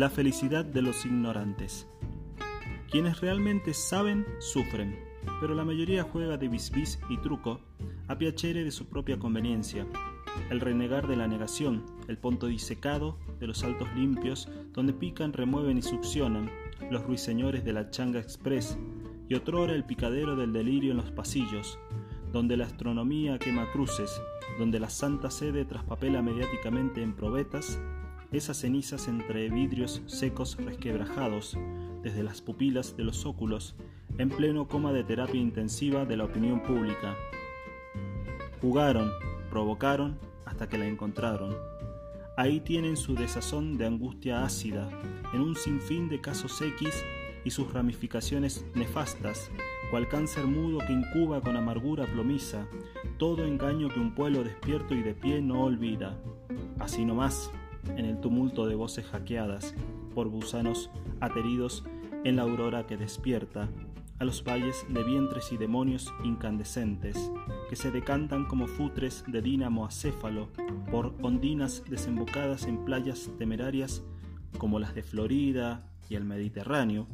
La felicidad de los ignorantes. Quienes realmente saben, sufren, pero la mayoría juega de bisbis y truco a piacere de su propia conveniencia. El renegar de la negación, el punto disecado de los altos limpios, donde pican, remueven y succionan los ruiseñores de la changa express, y otrora el picadero del delirio en los pasillos, donde la astronomía quema cruces, donde la santa sede traspapela mediáticamente en probetas, esas cenizas entre vidrios secos resquebrajados, desde las pupilas de los óculos, en pleno coma de terapia intensiva de la opinión pública. Jugaron, provocaron, hasta que la encontraron. Ahí tienen su desazón de angustia ácida, en un sinfín de casos X y sus ramificaciones nefastas, cual cáncer mudo que incuba con amargura plomiza, todo engaño que un pueblo despierto y de pie no olvida. Así nomás, en el tumulto de voces hackeadas por gusanos ateridos en la aurora que despierta, a los valles de vientres y demonios incandescentes, que se decantan como futres de dínamo acéfalo por ondinas desembocadas en playas temerarias como las de Florida y el Mediterráneo,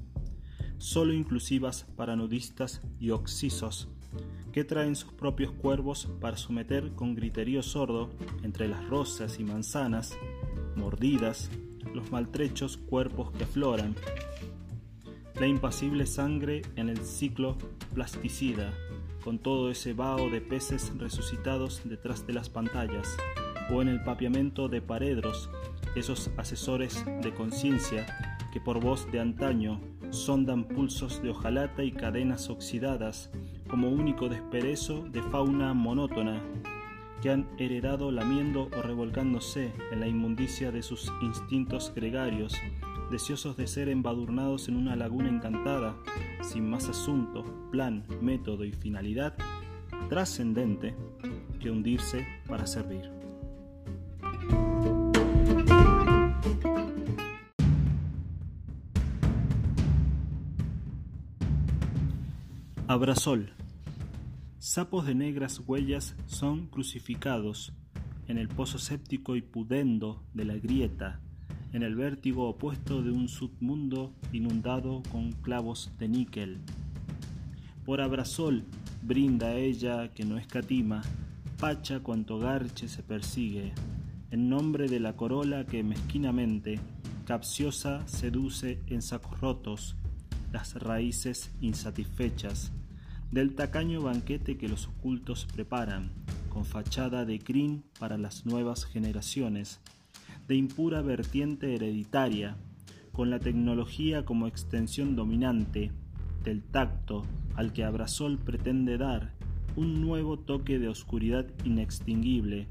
solo inclusivas para nudistas y oxisos, que traen sus propios cuervos para someter con griterío sordo, entre las rosas y manzanas, mordidas, los maltrechos cuerpos que afloran, la impasible sangre en el ciclo plasticida, con todo ese vaho de peces resucitados detrás de las pantallas, o en el papiamento de paredros, esos asesores de conciencia que por voz de antaño sondan pulsos de hojalata y cadenas oxidadas como único desperezo de fauna monótona que han heredado lamiendo o revolcándose en la inmundicia de sus instintos gregarios deseosos de ser embadurnados en una laguna encantada, sin más asunto, plan, método y finalidad trascendente que hundirse para servir. Abrazol. Sapos de negras huellas son crucificados en el pozo séptico y pudendo de la grieta en el vértigo opuesto de un submundo inundado con clavos de níquel. Por abrasol brinda ella que no escatima, pacha cuanto garche se persigue, en nombre de la corola que mezquinamente, capciosa, seduce en sacos rotos, las raíces insatisfechas, del tacaño banquete que los ocultos preparan, con fachada de crin para las nuevas generaciones, de impura vertiente hereditaria, con la tecnología como extensión dominante, del tacto al que Abrasol pretende dar un nuevo toque de oscuridad inextinguible,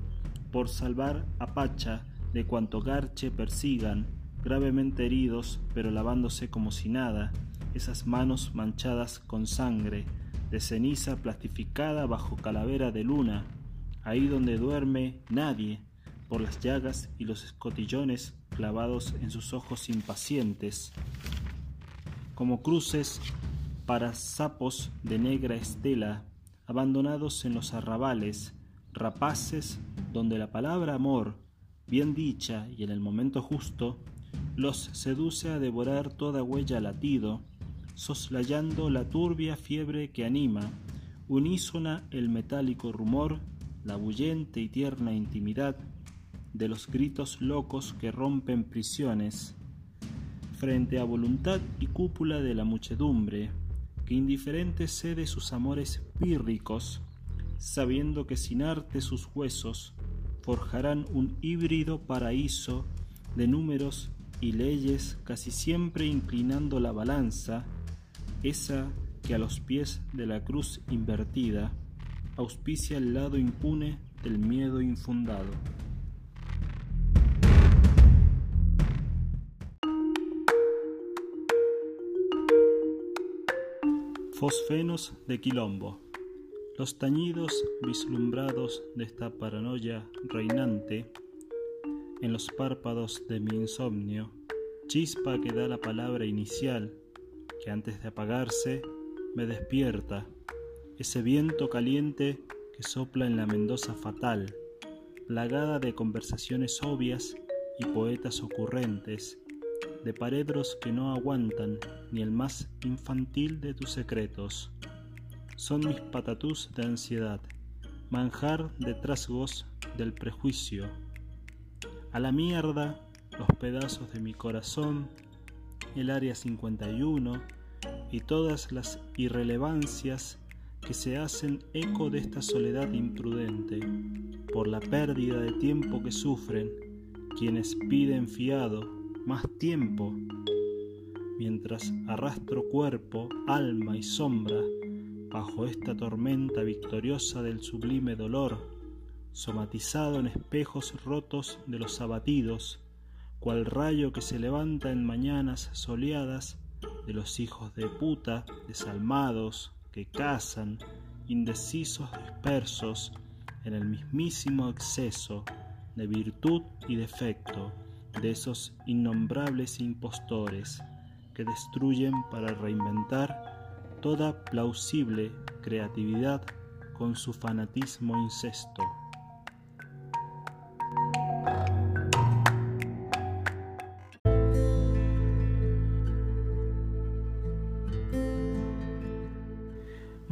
por salvar a Pacha de cuanto garche persigan, gravemente heridos, pero lavándose como si nada, esas manos manchadas con sangre, de ceniza plastificada bajo calavera de luna, ahí donde duerme nadie, por las llagas y los escotillones clavados en sus ojos impacientes, como cruces para sapos de negra estela, abandonados en los arrabales, rapaces donde la palabra amor, bien dicha y en el momento justo, los seduce a devorar toda huella latido, soslayando la turbia fiebre que anima, unísona el metálico rumor, la bullente y tierna intimidad, de los gritos locos que rompen prisiones, frente a voluntad y cúpula de la muchedumbre, que indiferente cede sus amores pírricos, sabiendo que sin arte sus huesos forjarán un híbrido paraíso de números y leyes casi siempre inclinando la balanza, esa que a los pies de la cruz invertida auspicia el lado impune del miedo infundado. Fosfenos de Quilombo. Los tañidos vislumbrados de esta paranoia reinante en los párpados de mi insomnio, chispa que da la palabra inicial, que antes de apagarse me despierta, ese viento caliente que sopla en la Mendoza fatal, plagada de conversaciones obvias y poetas ocurrentes, de paredros que no aguantan ni el más infantil de tus secretos. Son mis patatús de ansiedad, manjar de trasgos del prejuicio. A la mierda los pedazos de mi corazón, el área 51 y todas las irrelevancias que se hacen eco de esta soledad imprudente por la pérdida de tiempo que sufren quienes piden fiado más tiempo mientras arrastro cuerpo, alma y sombra bajo esta tormenta victoriosa del sublime dolor, somatizado en espejos rotos de los abatidos, cual rayo que se levanta en mañanas soleadas de los hijos de puta desalmados que cazan, indecisos dispersos en el mismísimo exceso de virtud y defecto de esos innombrables impostores que destruyen para reinventar toda plausible creatividad con su fanatismo incesto.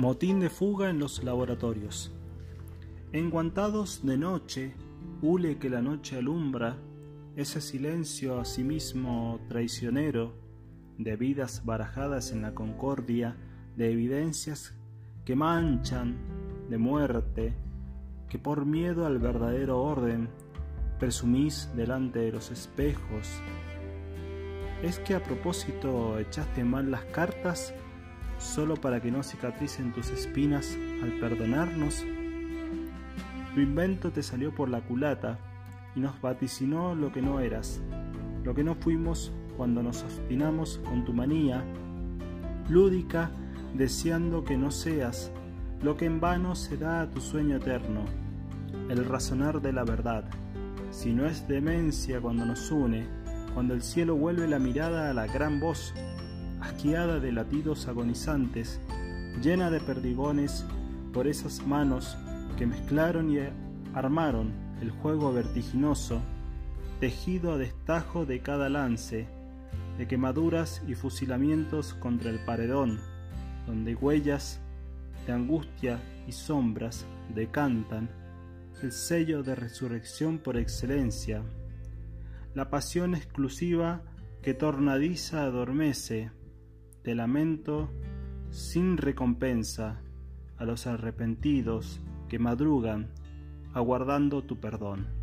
Motín de fuga en los laboratorios. Enguantados de noche, hule que la noche alumbra, ese silencio asimismo traicionero de vidas barajadas en la concordia de evidencias que manchan de muerte, que por miedo al verdadero orden presumís delante de los espejos. ¿Es que a propósito echaste mal las cartas solo para que no cicatricen tus espinas al perdonarnos? Tu invento te salió por la culata y nos vaticinó lo que no eras, lo que no fuimos cuando nos obstinamos con tu manía lúdica deseando que no seas lo que en vano se da a tu sueño eterno, el razonar de la verdad. Si no es demencia cuando nos une, cuando el cielo vuelve la mirada a la gran voz, asqueada de latidos agonizantes, llena de perdigones por esas manos que mezclaron y armaron el juego vertiginoso, tejido a destajo de cada lance, de quemaduras y fusilamientos contra el paredón, donde huellas de angustia y sombras decantan el sello de resurrección por excelencia, la pasión exclusiva que tornadiza adormece, de lamento sin recompensa a los arrepentidos que madrugan aguardando tu perdón.